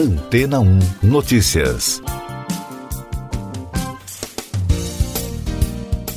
Antena 1 Notícias.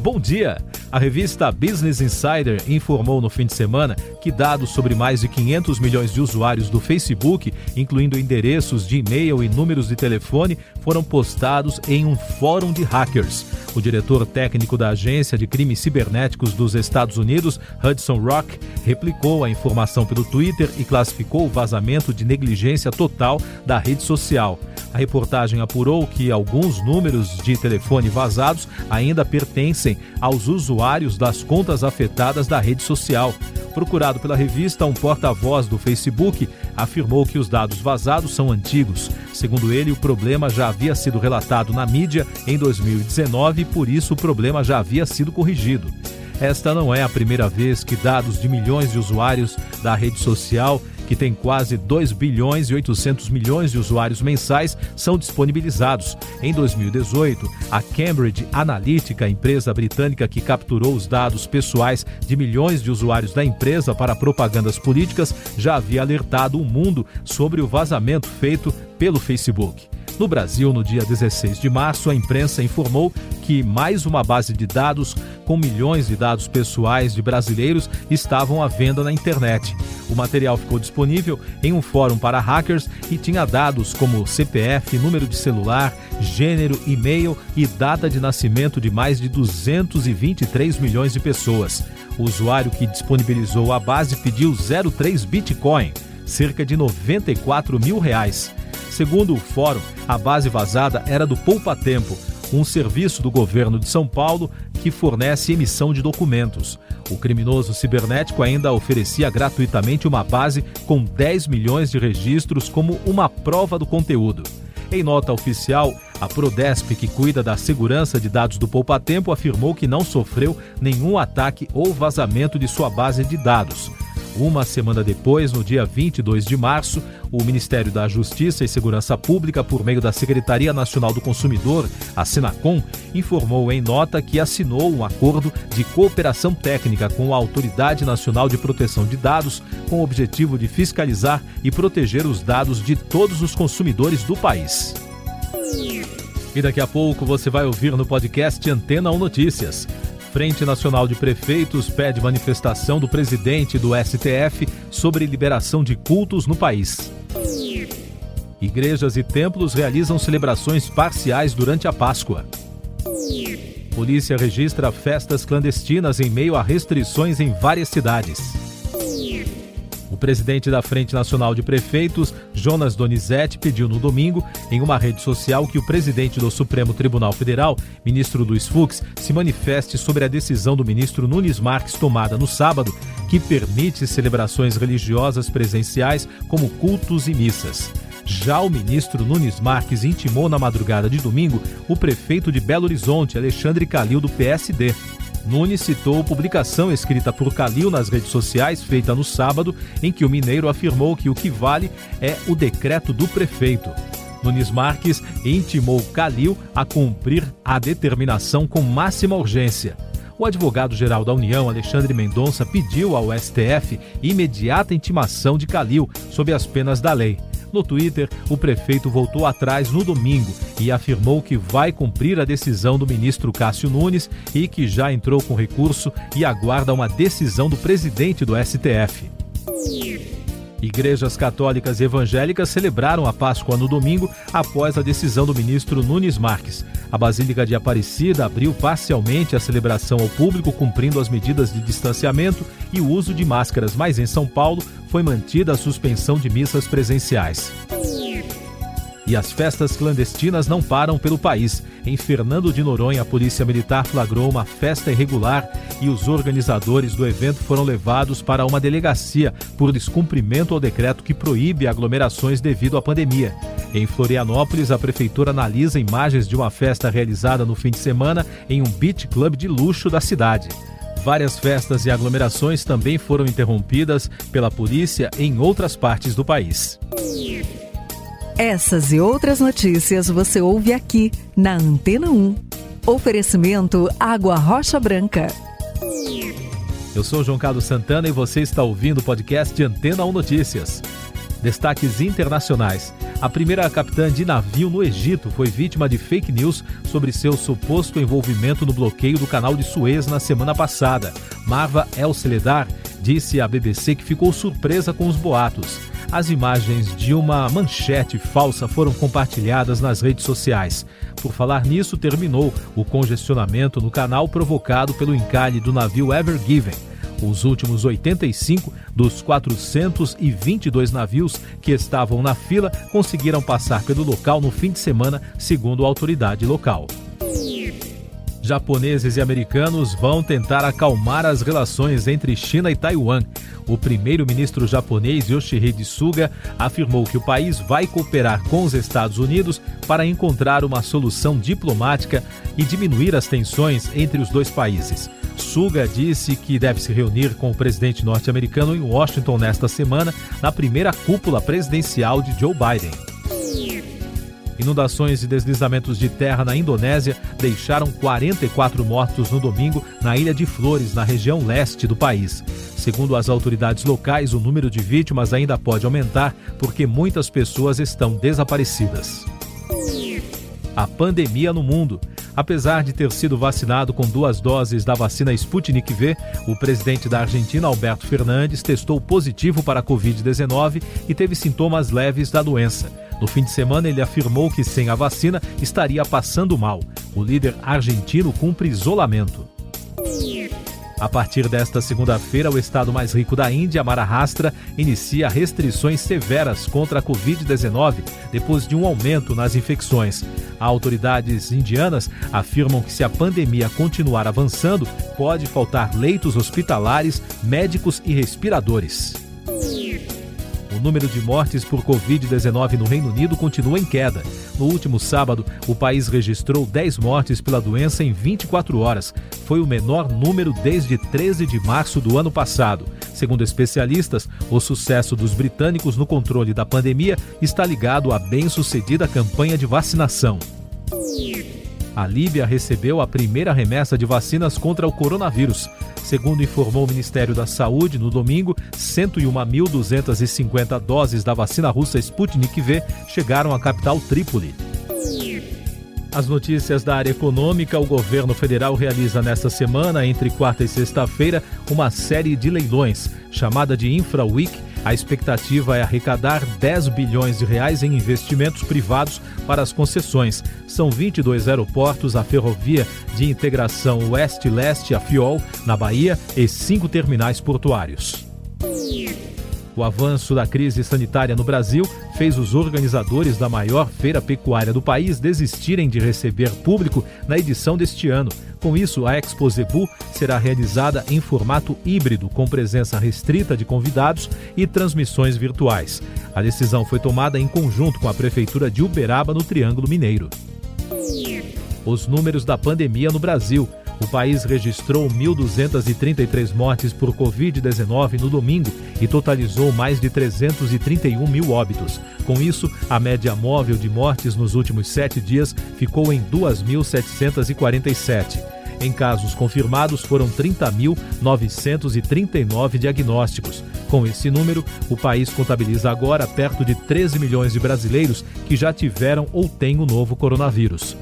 Bom dia! A revista Business Insider informou no fim de semana que dados sobre mais de 500 milhões de usuários do Facebook, incluindo endereços de e-mail e números de telefone, foram postados em um fórum de hackers. O diretor técnico da Agência de Crimes Cibernéticos dos Estados Unidos, Hudson Rock, replicou a informação pelo Twitter e classificou o vazamento de negligência total da rede social. A reportagem apurou que alguns números de telefone vazados ainda pertencem aos usuários das contas afetadas da rede social. Procurado pela revista, um porta-voz do Facebook afirmou que os dados vazados são antigos. Segundo ele, o problema já havia sido relatado na mídia em 2019 e por isso o problema já havia sido corrigido. Esta não é a primeira vez que dados de milhões de usuários da rede social que tem quase 2 bilhões e 800 milhões de usuários mensais, são disponibilizados. Em 2018, a Cambridge Analytica, empresa britânica que capturou os dados pessoais de milhões de usuários da empresa para propagandas políticas, já havia alertado o mundo sobre o vazamento feito pelo Facebook. No Brasil, no dia 16 de março, a imprensa informou que mais uma base de dados com milhões de dados pessoais de brasileiros estavam à venda na internet. O material ficou disponível em um fórum para hackers e tinha dados como CPF, número de celular, gênero, e-mail e data de nascimento de mais de 223 milhões de pessoas. O usuário que disponibilizou a base pediu 0,3 Bitcoin, cerca de 94 mil reais. Segundo o fórum, a base vazada era do Poupa Tempo, um serviço do governo de São Paulo que fornece emissão de documentos. O criminoso cibernético ainda oferecia gratuitamente uma base com 10 milhões de registros como uma prova do conteúdo. Em nota oficial, a Prodesp, que cuida da segurança de dados do Poupa Tempo, afirmou que não sofreu nenhum ataque ou vazamento de sua base de dados. Uma semana depois, no dia 22 de março, o Ministério da Justiça e Segurança Pública, por meio da Secretaria Nacional do Consumidor, a Senacom, informou em nota que assinou um acordo de cooperação técnica com a Autoridade Nacional de Proteção de Dados, com o objetivo de fiscalizar e proteger os dados de todos os consumidores do país. E daqui a pouco você vai ouvir no podcast Antena 1 Notícias. Frente Nacional de Prefeitos pede manifestação do presidente do STF sobre liberação de cultos no país. Igrejas e templos realizam celebrações parciais durante a Páscoa. Polícia registra festas clandestinas em meio a restrições em várias cidades. O presidente da Frente Nacional de Prefeitos, Jonas Donizete, pediu no domingo, em uma rede social, que o presidente do Supremo Tribunal Federal, ministro Luiz Fux, se manifeste sobre a decisão do ministro Nunes Marques tomada no sábado, que permite celebrações religiosas presenciais como cultos e missas. Já o ministro Nunes Marques intimou na madrugada de domingo o prefeito de Belo Horizonte, Alexandre Calil, do PSD. Nunes citou publicação escrita por Calil nas redes sociais, feita no sábado, em que o mineiro afirmou que o que vale é o decreto do prefeito. Nunes Marques intimou Calil a cumprir a determinação com máxima urgência. O advogado-geral da União, Alexandre Mendonça, pediu ao STF imediata intimação de Calil sob as penas da lei. No Twitter, o prefeito voltou atrás no domingo e afirmou que vai cumprir a decisão do ministro Cássio Nunes e que já entrou com recurso e aguarda uma decisão do presidente do STF. Igrejas católicas e evangélicas celebraram a Páscoa no domingo após a decisão do ministro Nunes Marques. A Basílica de Aparecida abriu parcialmente a celebração ao público, cumprindo as medidas de distanciamento e o uso de máscaras, mas em São Paulo foi mantida a suspensão de missas presenciais. E as festas clandestinas não param pelo país. Em Fernando de Noronha, a Polícia Militar flagrou uma festa irregular e os organizadores do evento foram levados para uma delegacia por descumprimento ao decreto que proíbe aglomerações devido à pandemia. Em Florianópolis, a prefeitura analisa imagens de uma festa realizada no fim de semana em um beach club de luxo da cidade. Várias festas e aglomerações também foram interrompidas pela polícia em outras partes do país. Essas e outras notícias você ouve aqui na Antena 1. Oferecimento Água Rocha Branca. Eu sou João Carlos Santana e você está ouvindo o podcast Antena 1 Notícias. Destaques internacionais. A primeira capitã de navio no Egito foi vítima de fake news sobre seu suposto envolvimento no bloqueio do canal de Suez na semana passada. Marva El Celedar disse à BBC que ficou surpresa com os boatos. As imagens de uma manchete falsa foram compartilhadas nas redes sociais. Por falar nisso, terminou o congestionamento no canal provocado pelo encalhe do navio Ever Given. Os últimos 85 dos 422 navios que estavam na fila conseguiram passar pelo local no fim de semana, segundo a autoridade local japoneses e americanos vão tentar acalmar as relações entre China e Taiwan. O primeiro-ministro japonês Yoshihide Suga afirmou que o país vai cooperar com os Estados Unidos para encontrar uma solução diplomática e diminuir as tensões entre os dois países. Suga disse que deve se reunir com o presidente norte-americano em Washington nesta semana, na primeira cúpula presidencial de Joe Biden. Inundações e deslizamentos de terra na Indonésia deixaram 44 mortos no domingo na Ilha de Flores, na região leste do país. Segundo as autoridades locais, o número de vítimas ainda pode aumentar porque muitas pessoas estão desaparecidas. A pandemia no mundo. Apesar de ter sido vacinado com duas doses da vacina Sputnik V, o presidente da Argentina, Alberto Fernandes, testou positivo para a Covid-19 e teve sintomas leves da doença. No fim de semana, ele afirmou que sem a vacina estaria passando mal. O líder argentino cumpre isolamento. A partir desta segunda-feira, o estado mais rico da Índia, Maharashtra, inicia restrições severas contra a Covid-19 depois de um aumento nas infecções. Autoridades indianas afirmam que se a pandemia continuar avançando, pode faltar leitos hospitalares, médicos e respiradores número de mortes por Covid-19 no Reino Unido continua em queda. No último sábado, o país registrou 10 mortes pela doença em 24 horas. Foi o menor número desde 13 de março do ano passado. Segundo especialistas, o sucesso dos britânicos no controle da pandemia está ligado à bem-sucedida campanha de vacinação. A Líbia recebeu a primeira remessa de vacinas contra o coronavírus. Segundo informou o Ministério da Saúde, no domingo, 101.250 doses da vacina russa Sputnik V chegaram à capital Trípoli. As notícias da área econômica: o governo federal realiza nesta semana, entre quarta e sexta-feira, uma série de leilões, chamada de Infra Week a expectativa é arrecadar 10 bilhões de reais em investimentos privados para as concessões. São 22 aeroportos, a ferrovia de integração Oeste-Leste, a FIOL, na Bahia, e cinco terminais portuários. O avanço da crise sanitária no Brasil fez os organizadores da maior feira pecuária do país desistirem de receber público na edição deste ano. Com isso, a Expo Zebu será realizada em formato híbrido, com presença restrita de convidados e transmissões virtuais. A decisão foi tomada em conjunto com a Prefeitura de Uberaba, no Triângulo Mineiro. Os números da pandemia no Brasil. O país registrou 1.233 mortes por Covid-19 no domingo e totalizou mais de 331 mil óbitos. Com isso, a média móvel de mortes nos últimos sete dias ficou em 2.747. Em casos confirmados, foram 30.939 diagnósticos. Com esse número, o país contabiliza agora perto de 13 milhões de brasileiros que já tiveram ou têm o novo coronavírus.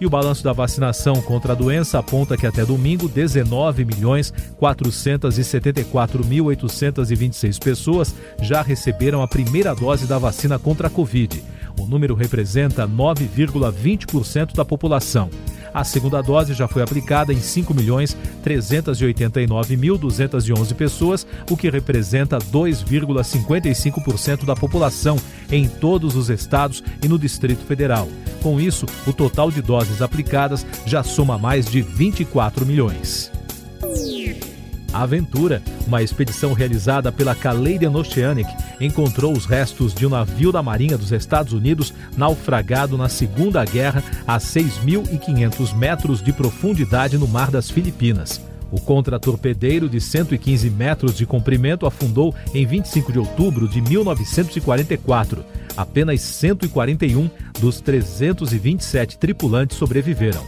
E o balanço da vacinação contra a doença aponta que até domingo, 19 milhões 474.826 pessoas já receberam a primeira dose da vacina contra a Covid. O número representa 9,20% da população. A segunda dose já foi aplicada em 5.389.211 pessoas, o que representa 2,55% da população em todos os estados e no Distrito Federal. Com isso, o total de doses aplicadas já soma mais de 24 milhões. Aventura, uma expedição realizada pela Canadian Oceanic, encontrou os restos de um navio da Marinha dos Estados Unidos naufragado na Segunda Guerra a 6.500 metros de profundidade no Mar das Filipinas. O contratorpedeiro de 115 metros de comprimento afundou em 25 de outubro de 1944. Apenas 141 dos 327 tripulantes sobreviveram.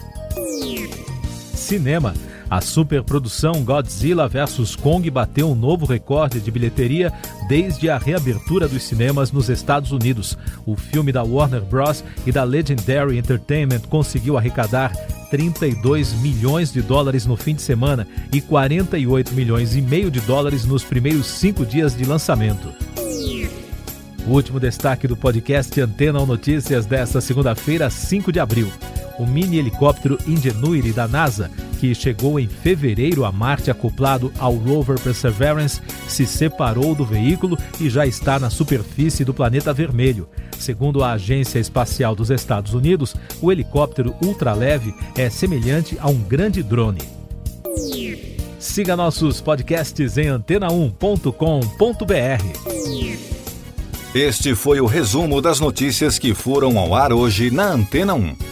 Cinema A superprodução Godzilla vs Kong bateu um novo recorde de bilheteria desde a reabertura dos cinemas nos Estados Unidos. O filme da Warner Bros. e da Legendary Entertainment conseguiu arrecadar 32 milhões de dólares no fim de semana e 48 milhões e meio de dólares nos primeiros cinco dias de lançamento. O último destaque do podcast Antena ou Notícias desta segunda-feira, 5 de abril. O mini helicóptero Ingenuity da NASA que chegou em fevereiro a Marte acoplado ao rover Perseverance, se separou do veículo e já está na superfície do planeta vermelho. Segundo a Agência Espacial dos Estados Unidos, o helicóptero ultraleve é semelhante a um grande drone. Siga nossos podcasts em antena1.com.br. Este foi o resumo das notícias que foram ao ar hoje na Antena 1.